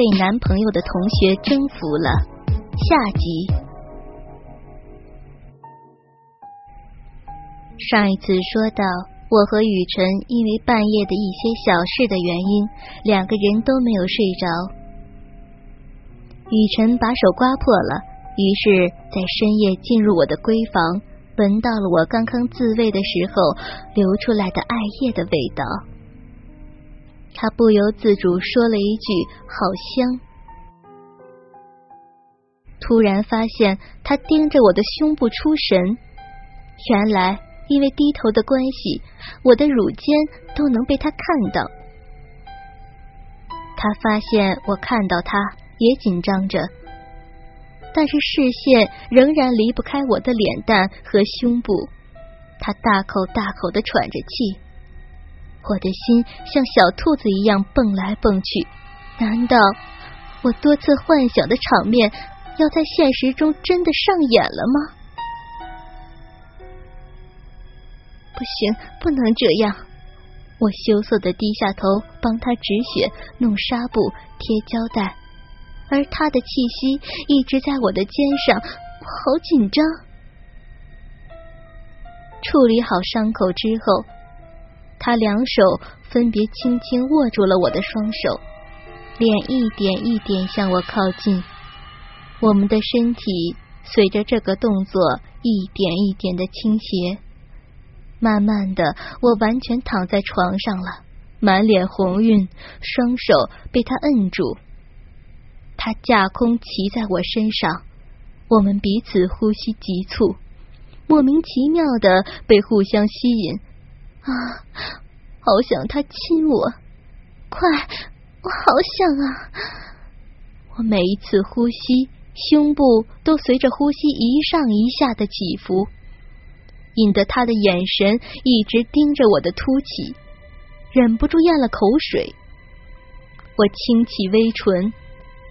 被男朋友的同学征服了。下集。上一次说到，我和雨辰因为半夜的一些小事的原因，两个人都没有睡着。雨辰把手刮破了，于是，在深夜进入我的闺房，闻到了我刚刚自慰的时候流出来的艾叶的味道。他不由自主说了一句：“好香。”突然发现他盯着我的胸部出神，原来因为低头的关系，我的乳尖都能被他看到。他发现我看到他，也紧张着，但是视线仍然离不开我的脸蛋和胸部。他大口大口的喘着气。我的心像小兔子一样蹦来蹦去，难道我多次幻想的场面要在现实中真的上演了吗？不行，不能这样！我羞涩的低下头，帮他止血、弄纱布、贴胶带，而他的气息一直在我的肩上，我好紧张。处理好伤口之后。他两手分别轻轻握住了我的双手，脸一点一点向我靠近，我们的身体随着这个动作一点一点的倾斜。慢慢的，我完全躺在床上了，满脸红晕，双手被他摁住。他架空骑在我身上，我们彼此呼吸急促，莫名其妙的被互相吸引。啊，好想他亲我！快，我好想啊！我每一次呼吸，胸部都随着呼吸一上一下的起伏，引得他的眼神一直盯着我的凸起，忍不住咽了口水。我轻启微唇，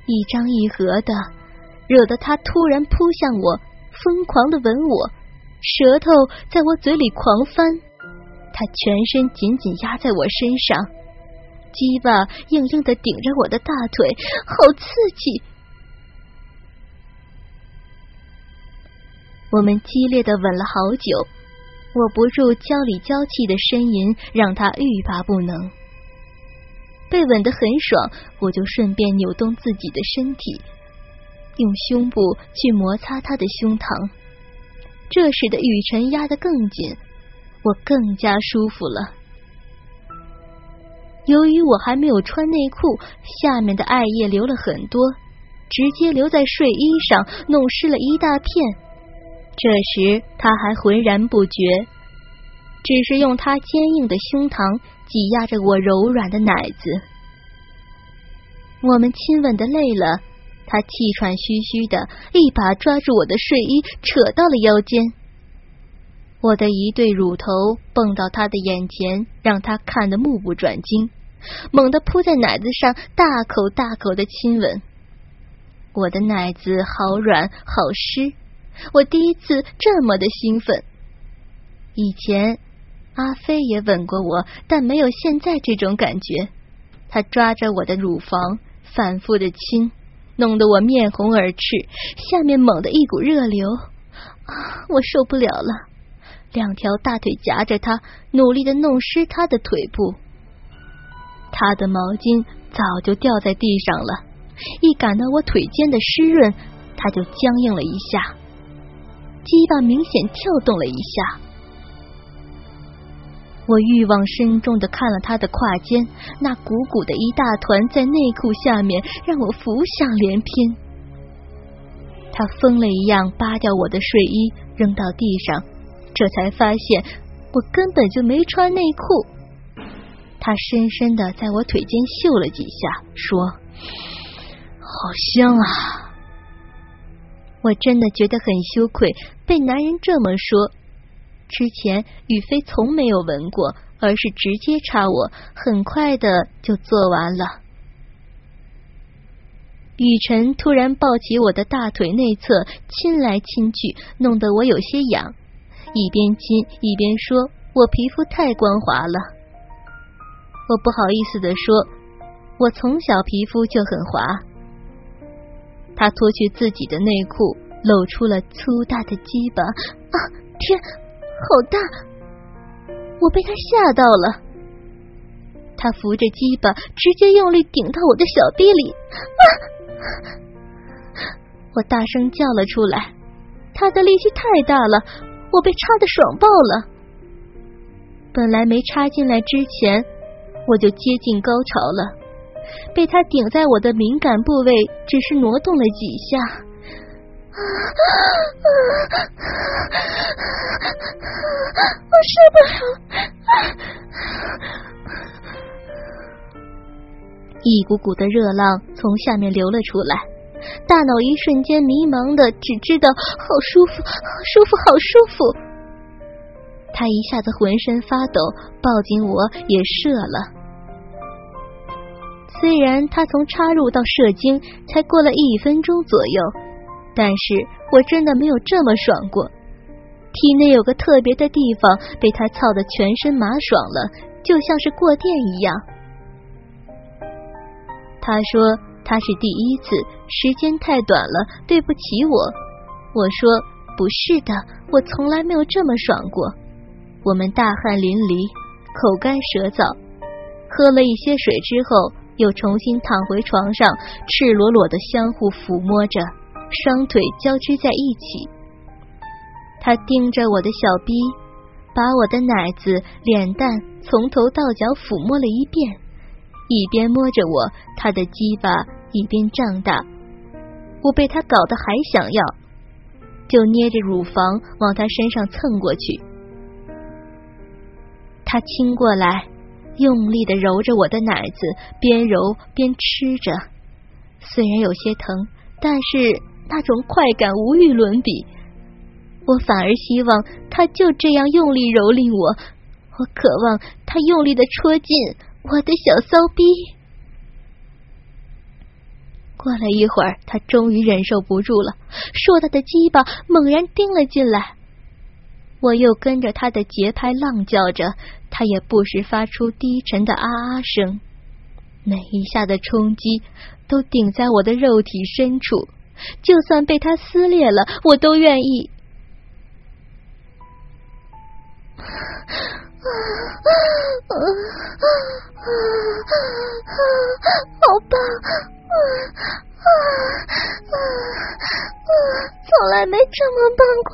一张一合的，惹得他突然扑向我，疯狂的吻我，舌头在我嘴里狂翻。他全身紧紧压在我身上，鸡巴硬硬的顶着我的大腿，好刺激！我们激烈的吻了好久，我不住娇里娇气的呻吟，让他欲罢不能。被吻得很爽，我就顺便扭动自己的身体，用胸部去摩擦他的胸膛，这使得雨辰压得更紧。我更加舒服了。由于我还没有穿内裤，下面的艾叶流了很多，直接留在睡衣上，弄湿了一大片。这时他还浑然不觉，只是用他坚硬的胸膛挤压着我柔软的奶子。我们亲吻的累了，他气喘吁吁的，一把抓住我的睡衣，扯到了腰间。我的一对乳头蹦到他的眼前，让他看得目不转睛，猛地扑在奶子上，大口大口的亲吻。我的奶子好软好湿，我第一次这么的兴奋。以前阿飞也吻过我，但没有现在这种感觉。他抓着我的乳房，反复的亲，弄得我面红耳赤，下面猛地一股热流，啊，我受不了了。两条大腿夹着他，努力的弄湿他的腿部。他的毛巾早就掉在地上了，一感到我腿间的湿润，他就僵硬了一下，鸡巴明显跳动了一下。我欲望深重的看了他的胯间，那鼓鼓的一大团在内裤下面，让我浮想联翩。他疯了一样扒掉我的睡衣，扔到地上。这才发现我根本就没穿内裤。他深深的在我腿间嗅了几下，说：“好香啊！我真的觉得很羞愧，被男人这么说。之前雨飞从没有闻过，而是直接插我，很快的就做完了。雨辰突然抱起我的大腿内侧，亲来亲去，弄得我有些痒。一边亲一边说：“我皮肤太光滑了。”我不好意思的说：“我从小皮肤就很滑。”他脱去自己的内裤，露出了粗大的鸡巴。啊，天，好大！我被他吓到了。他扶着鸡巴，直接用力顶到我的小臂里。啊！我大声叫了出来。他的力气太大了，我被插的爽爆了。本来没插进来之前，我就接近高潮了。被他顶在我的敏感部位，只是挪动了几下，我受不了，一股股的热浪从下面流了出来，大脑一瞬间迷茫的，只知道好舒服，好舒服，好舒服。他一下子浑身发抖，抱紧我也射了。虽然他从插入到射精才过了一分钟左右，但是我真的没有这么爽过。体内有个特别的地方被他操的全身麻爽了，就像是过电一样。他说他是第一次，时间太短了，对不起我。我说不是的，我从来没有这么爽过。我们大汗淋漓，口干舌燥，喝了一些水之后。又重新躺回床上，赤裸裸的相互抚摸着，双腿交织在一起。他盯着我的小逼，把我的奶子、脸蛋从头到脚抚摸了一遍，一边摸着我，他的鸡巴一边胀大。我被他搞得还想要，就捏着乳房往他身上蹭过去。他亲过来。用力的揉着我的奶子，边揉边吃着。虽然有些疼，但是那种快感无与伦比。我反而希望他就这样用力蹂躏我，我渴望他用力的戳进我的小骚逼。过了一会儿，他终于忍受不住了，硕大的鸡巴猛然顶了进来。我又跟着他的节拍浪叫着，他也不时发出低沉的啊啊声。每一下的冲击都顶在我的肉体深处，就算被他撕裂了，我都愿意。啊啊啊啊啊好棒！啊啊啊从来没这么棒过。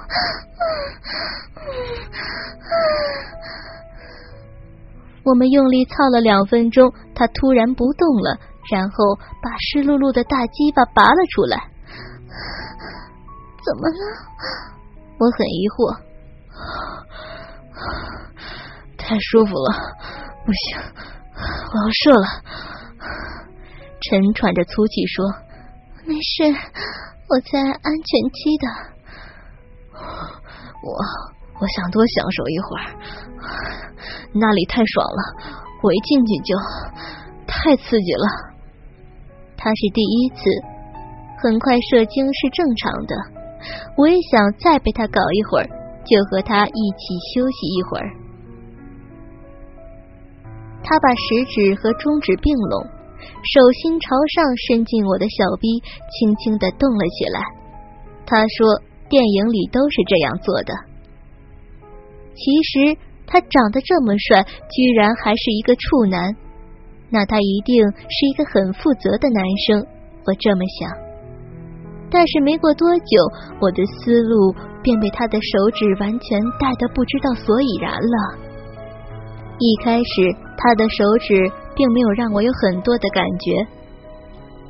我们用力操了两分钟，他突然不动了，然后把湿漉漉的大鸡巴拔了出来。怎么了？我很疑惑。太舒服了，不行，我要射了。陈喘着粗气说：“没事，我在安全期的。”我。我想多享受一会儿，那里太爽了，我一进去就太刺激了。他是第一次，很快射精是正常的。我也想再被他搞一会儿，就和他一起休息一会儿。他把食指和中指并拢，手心朝上伸进我的小臂，轻轻的动了起来。他说，电影里都是这样做的。其实他长得这么帅，居然还是一个处男，那他一定是一个很负责的男生。我这么想，但是没过多久，我的思路便被他的手指完全带得不知道所以然了。一开始他的手指并没有让我有很多的感觉，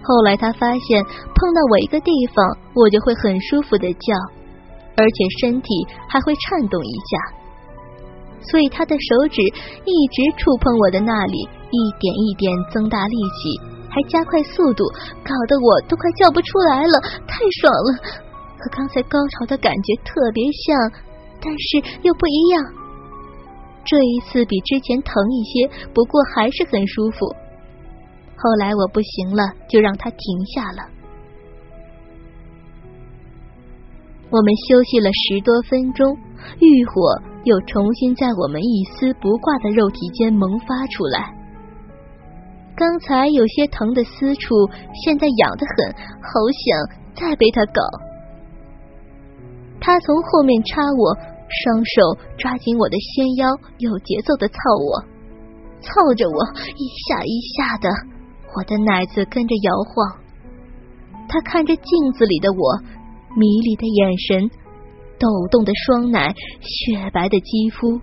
后来他发现碰到我一个地方，我就会很舒服的叫，而且身体还会颤动一下。所以他的手指一直触碰我的那里，一点一点增大力气，还加快速度，搞得我都快叫不出来了，太爽了！和刚才高潮的感觉特别像，但是又不一样。这一次比之前疼一些，不过还是很舒服。后来我不行了，就让他停下了。我们休息了十多分钟，欲火又重新在我们一丝不挂的肉体间萌发出来。刚才有些疼的私处，现在痒得很，好想再被他搞。他从后面插我，双手抓紧我的纤腰，有节奏的操我，操着我一下一下的，我的奶子跟着摇晃。他看着镜子里的我，迷离的眼神，抖动的双奶，雪白的肌肤。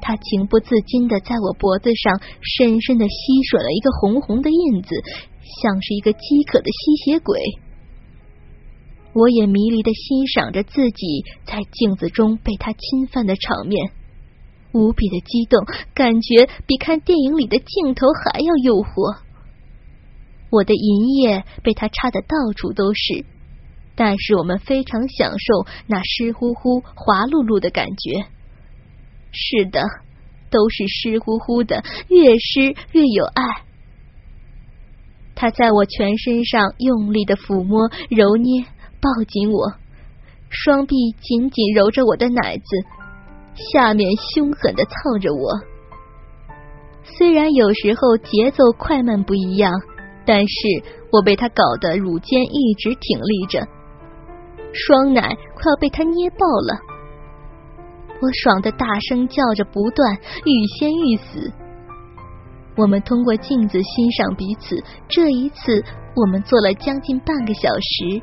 他情不自禁的在我脖子上深深的吸吮了一个红红的印子，像是一个饥渴的吸血鬼。我也迷离的欣赏着自己在镜子中被他侵犯的场面，无比的激动，感觉比看电影里的镜头还要诱惑。我的银液被他插的到处都是，但是我们非常享受那湿乎乎、滑漉漉的感觉。是的，都是湿乎乎的，越湿越有爱。他在我全身上用力的抚摸、揉捏、抱紧我，双臂紧紧揉着我的奶子，下面凶狠的操着我。虽然有时候节奏快慢不一样，但是我被他搞得乳尖一直挺立着，双奶快要被他捏爆了。我爽的大声叫着，不断欲仙欲死。我们通过镜子欣赏彼此，这一次我们做了将近半个小时。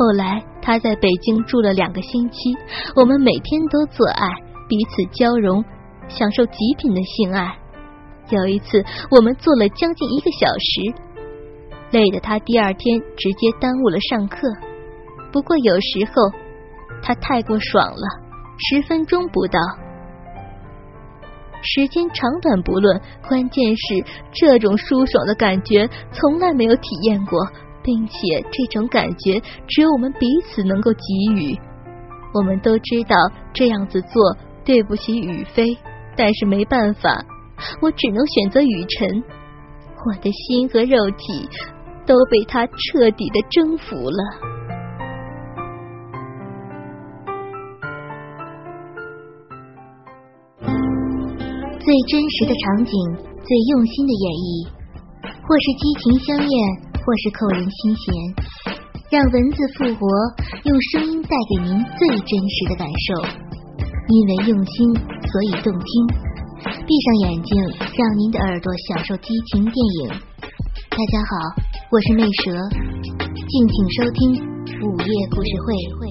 后来他在北京住了两个星期，我们每天都做爱，彼此交融，享受极品的性爱。有一次我们做了将近一个小时，累得他第二天直接耽误了上课。不过有时候。他太过爽了，十分钟不到，时间长短不论，关键是这种舒爽的感觉从来没有体验过，并且这种感觉只有我们彼此能够给予。我们都知道这样子做对不起雨飞，但是没办法，我只能选择雨辰。我的心和肉体都被他彻底的征服了。最真实的场景，最用心的演绎，或是激情香艳，或是扣人心弦，让文字复活，用声音带给您最真实的感受。因为用心，所以动听。闭上眼睛，让您的耳朵享受激情电影。大家好，我是魅蛇，敬请收听午夜故事会。